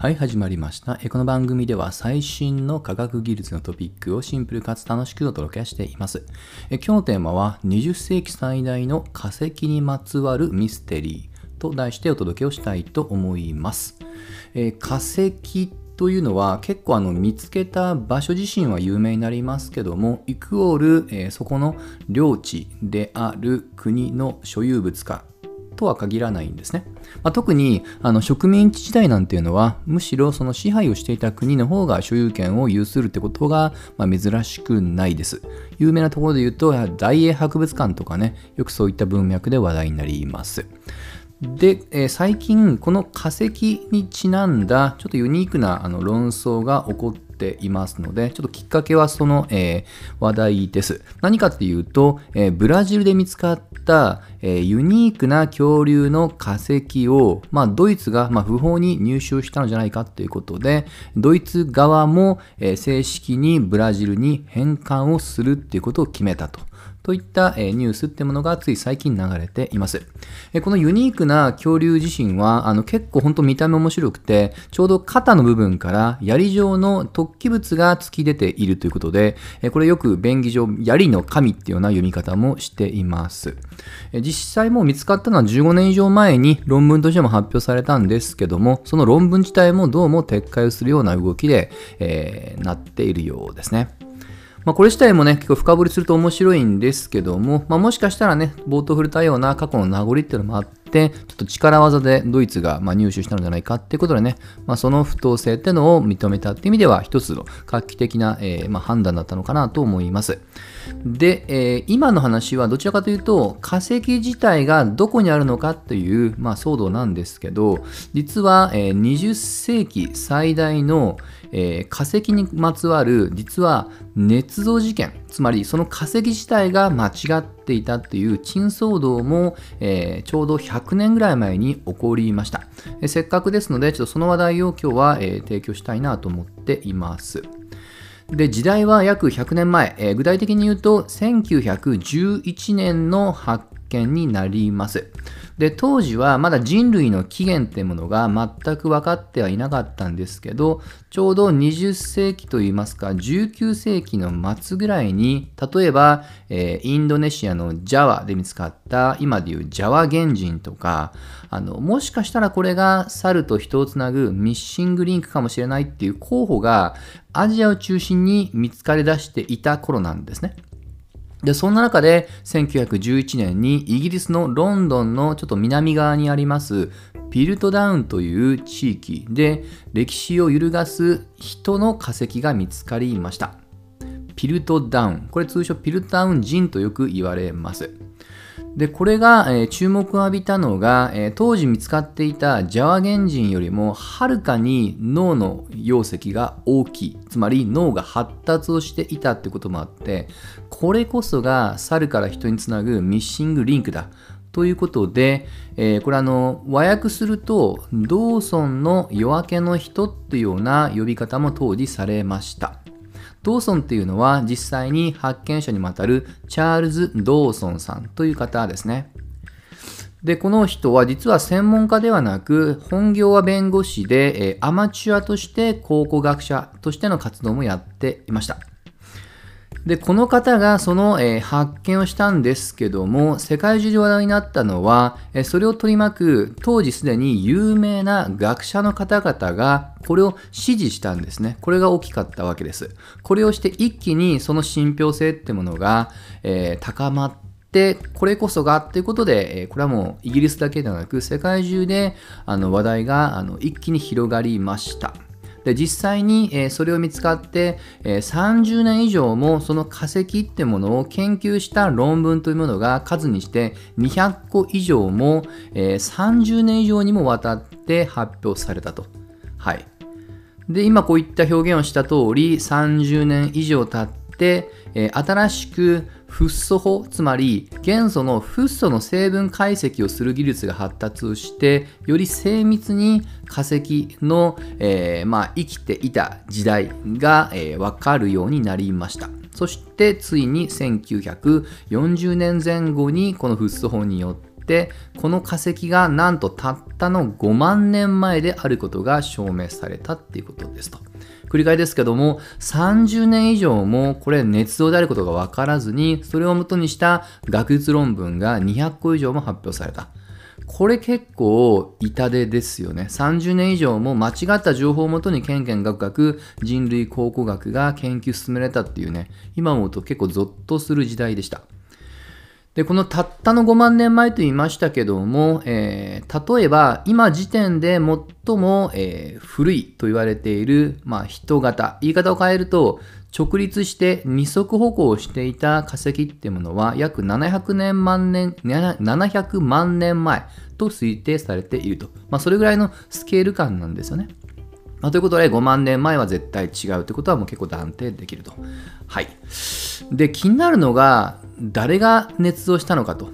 はい、始まりました。この番組では最新の科学技術のトピックをシンプルかつ楽しくお届けしています。今日のテーマは20世紀最大の化石にまつわるミステリーと題してお届けをしたいと思います。化石というのは結構あの見つけた場所自身は有名になりますけどもイクオール、えー、そこの領地である国の所有物かとは限らないんですね。まあ、特にあの植民地時代なんていうのはむしろその支配をしていた国の方が所有権を有するってことが、まあ、珍しくないです。有名なところで言うと大英博物館とかねよくそういった文脈で話題になります。で、えー、最近この化石にちなんだちょっとユニークなあの論争が起こってていますので、ちょっときっかけはその、えー、話題です。何かっていうと、えー、ブラジルで見つかった、えー、ユニークな恐竜の化石を、まあ、ドイツが、まあ、不法に入手したのじゃないかということで、ドイツ側も、え正式にブラジルに返還をするっていうことを決めたと。といったニュースってものがつい最近流れています。このユニークな恐竜自身はあの結構本当見た目面白くて、ちょうど肩の部分から槍状の突起物が突き出ているということで、これよく便宜上槍の神っていうような読み方もしています。実際もう見つかったのは15年以上前に論文としても発表されたんですけども、その論文自体もどうも撤回をするような動きで、えー、なっているようですね。まあ、これ自体もね、結構深掘りすると面白いんですけども、まあ、もしかしたらね、冒頭触れたような過去の名残っていうのもあって、ちょっと力技でドイツがま入手したのではないかっていうことでね、まあ、その不当性っていうのを認めたっていう意味では、一つの画期的な、えー、ま判断だったのかなと思います。で、えー、今の話はどちらかというと、化石自体がどこにあるのかという、まあ、騒動なんですけど、実は、えー、20世紀最大の、えー、化石にまつわる実は捏造事件つまりその化石自体が間違っていたっていう珍騒動も、えー、ちょうど100年ぐらい前に起こりました、えー、せっかくですのでちょっとその話題を今日は、え提供したいなと思っています。で時代は約100年前、え具体的に言うと1911年の発見になります。で当時はまだ人類の起源ってものが全く分かってはいなかったんですけどちょうど20世紀といいますか19世紀の末ぐらいに例えば、えー、インドネシアのジャワで見つかった今でいうジャワ原人とかあのもしかしたらこれが猿と人をつなぐミッシングリンクかもしれないっていう候補がアジアを中心に見つかり出していた頃なんですね。で、そんな中で1911年にイギリスのロンドンのちょっと南側にありますピルトダウンという地域で歴史を揺るがす人の化石が見つかりました。ピルトダウン。これ通称ピルトダウン人とよく言われます。で、これが、えー、注目を浴びたのが、えー、当時見つかっていたジャワ原人よりもはるかに脳の容積が大きい。つまり脳が発達をしていたってこともあって、これこそが猿から人につなぐミッシングリンクだ。ということで、えー、これあの和訳するとドーソンの夜明けの人っていうような呼び方も当時されました。ドーソンっていうのは実際に発見者にまたるチャールズ・ドーソンさんという方ですね。で、この人は実は専門家ではなく、本業は弁護士で、アマチュアとして考古学者としての活動もやっていました。で、この方がその、えー、発見をしたんですけども、世界中で話題になったのは、えー、それを取り巻く当時すでに有名な学者の方々がこれを支持したんですね。これが大きかったわけです。これをして一気にその信憑性ってものが、えー、高まって、これこそがっていうことで、これはもうイギリスだけではなく世界中であの話題があの一気に広がりました。で実際に、え、それを見つかって、えー、30年以上もその化石ってものを研究した論文というものが数にして200個以上も、えー、30年以上にもわたって発表されたと。はい。で、今こういった表現をした通り30年以上経って、え、新しくフッ素法つまり元素のフッ素の成分解析をする技術が発達してより精密に化石の、えー、まあ、生きていた時代が、えー、分かるようになりましたそしてついに1940年前後にこのフッ素法によっててこの化石がなんとたったの5万年前であることが証明されたっていうことですと。繰り返ですけども30年以上もこれ捏造であることが分からずにそれをもとにした学術論文が200個以上も発表された。これ結構痛手ですよね。30年以上も間違った情報をもとにケンケンガクガク人類考古学が研究進められたっていうね、今思うと結構ゾッとする時代でした。で、このたったの5万年前と言いましたけども、えー、例えば今時点で最も、えー、古いと言われている、まあ、人型、言い方を変えると、直立して二足歩行していた化石っていうものは約700年万年、700万年前と推定されていると。まあ、それぐらいのスケール感なんですよね。まあ、ということで、5万年前は絶対違うということはもう結構断定できると。はい。で、気になるのが、誰が捏造したのかと。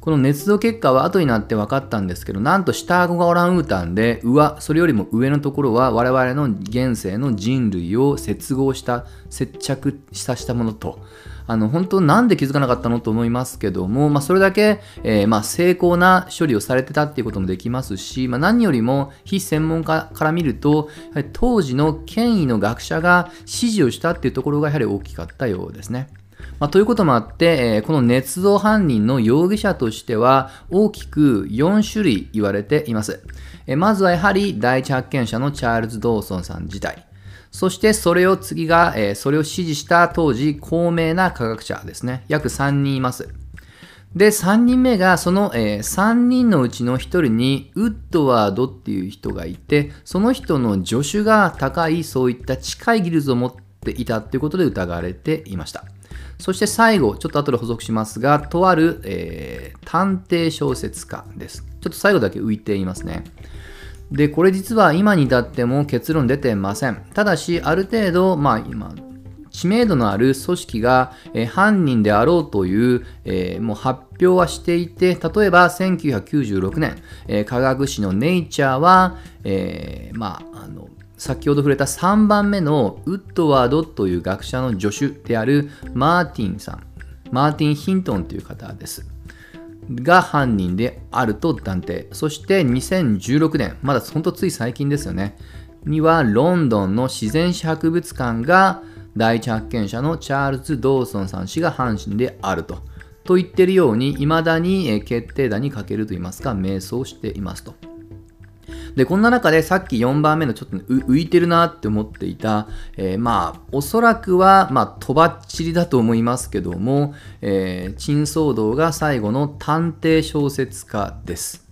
この捏造結果は後になって分かったんですけど、なんと下顎がオランウータンで、上、それよりも上のところは我々の現世の人類を接合した、接着させたものと。あの本当なんで気づかなかったのと思いますけども、まあ、それだけ、えー、まあ、成功な処理をされてたっていうこともできますし、まあ、何よりも非専門家から見ると当時の権威の学者が指示をしたっていうところがやはり大きかったようですね。まあ、ということもあって、えー、この捏造犯人の容疑者としては大きく4種類言われています。えー、まずはやはり第一発見者のチャールズ・ドーソンさん自体。そしてそれを次が、えー、それを支持した当時高名な科学者ですね。約3人います。で、3人目が、その、えー、3人のうちの1人に、ウッドワードっていう人がいて、その人の助手が高い、そういった近い技術を持っていたということで疑われていました。そして最後、ちょっと後で補足しますが、とある、えー、探偵小説家です。ちょっと最後だけ浮いていますね。で、これ実は今に至っても結論出てません。ただし、ある程度、まあ今、知名度のある組織が、えー、犯人であろうという、えー、もう発表はしていて、例えば1996年、えー、科学誌のネイチャーは、えまあ、あの先ほど触れた3番目のウッドワードという学者の助手であるマーティンさん、マーティン・ヒントンという方です。が犯人であると断定。そして2016年、まだ本当つい最近ですよね。にはロンドンの自然史博物館が第一発見者のチャールズ・ドーソンさん氏が犯人であると。と言ってるように、未だに決定打にかけると言いますか、迷走していますと。で、こんな中でさっき4番目のちょっと浮いてるなって思っていた、えー、まあ、おそらくは、まあ、とばっちりだと思いますけども、えー、珍騒動が最後の探偵小説家です。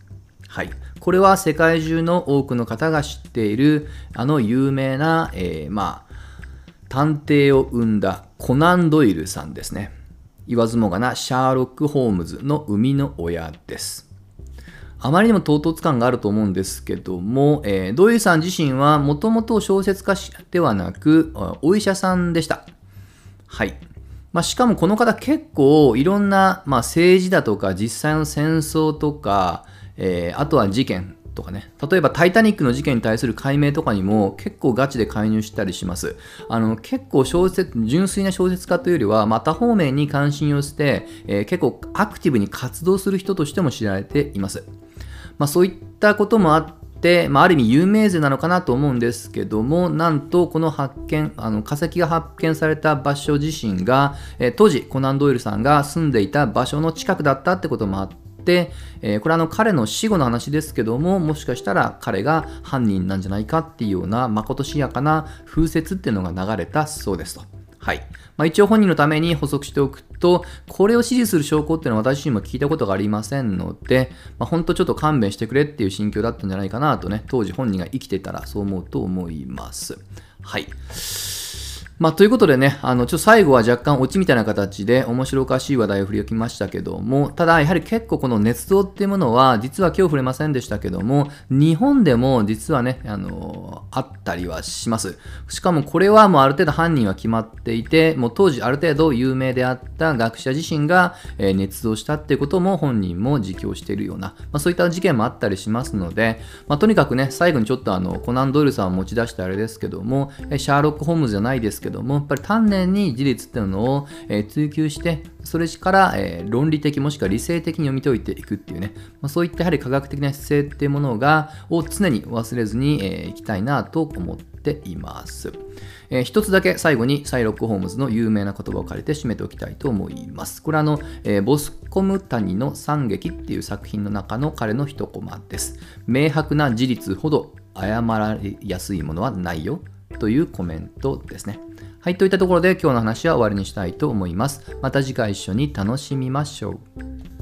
はい。これは世界中の多くの方が知っている、あの有名な、えー、まあ、探偵を生んだコナン・ドイルさんですね。言わずもがなシャーロック・ホームズの生みの親です。あまりにも唐突感があると思うんですけども、えー、ドイルさん自身はもともと小説家ではなく、お医者さんでした。はい。まあ、しかもこの方結構いろんな、まあ、政治だとか実際の戦争とか、えー、あとは事件とかね、例えばタイタニックの事件に対する解明とかにも結構ガチで介入したりします。あの結構小説、純粋な小説家というよりは、また方面に関心をして、えー、結構アクティブに活動する人としても知られています。まあ、そういったこともあって、まあ、ある意味有名税なのかなと思うんですけども、なんとこの発見、あの化石が発見された場所自身が、えー、当時コナン・ドイルさんが住んでいた場所の近くだったってこともあって、えー、これはあの彼の死後の話ですけども、もしかしたら彼が犯人なんじゃないかっていうようなまことしやかな風説っていうのが流れたそうですと。はい。まあ、一応本人のために補足しておくと、これを支持する証拠っていうのは私にも聞いたことがありませんので、まあ、本当ちょっと勘弁してくれっていう心境だったんじゃないかなとね、当時本人が生きてたらそう思うと思います。はい。まあ、ということでね、あの、ちょっと最後は若干オチみたいな形で面白おかしい話題を振り置きましたけども、ただやはり結構この捏造っていうものは、実は今日触れませんでしたけども、日本でも実はね、あの、あったりはします。しかもこれはもうある程度犯人は決まっていて、もう当時ある程度有名であった学者自身が、えー、捏造したっていうことも本人も自供しているような、まあ、そういった事件もあったりしますので、まあ、とにかくね、最後にちょっとあの、コナン・ドイルさんを持ち出してあれですけども、シャーロック・ホームズじゃないですけどけども、やっぱり丹念に事実っていうのを、え、追求して、それから、え、論理的もしくは理性的に読み解いていくっていうね、まあ、そういったやはり科学的な姿勢っていうものが、を常に忘れずに、えー、いきたいなと思っています。えー、一つだけ最後にサイロック・ホームズの有名な言葉を借りて締めておきたいと思います。これはあの、えー、ボスコム谷の惨劇っていう作品の中の彼の一コマです。明白な事実ほど謝られやすいものはないよというコメントですね。はい、といったところで今日の話は終わりにしたいと思います。また次回一緒に楽しみましょう。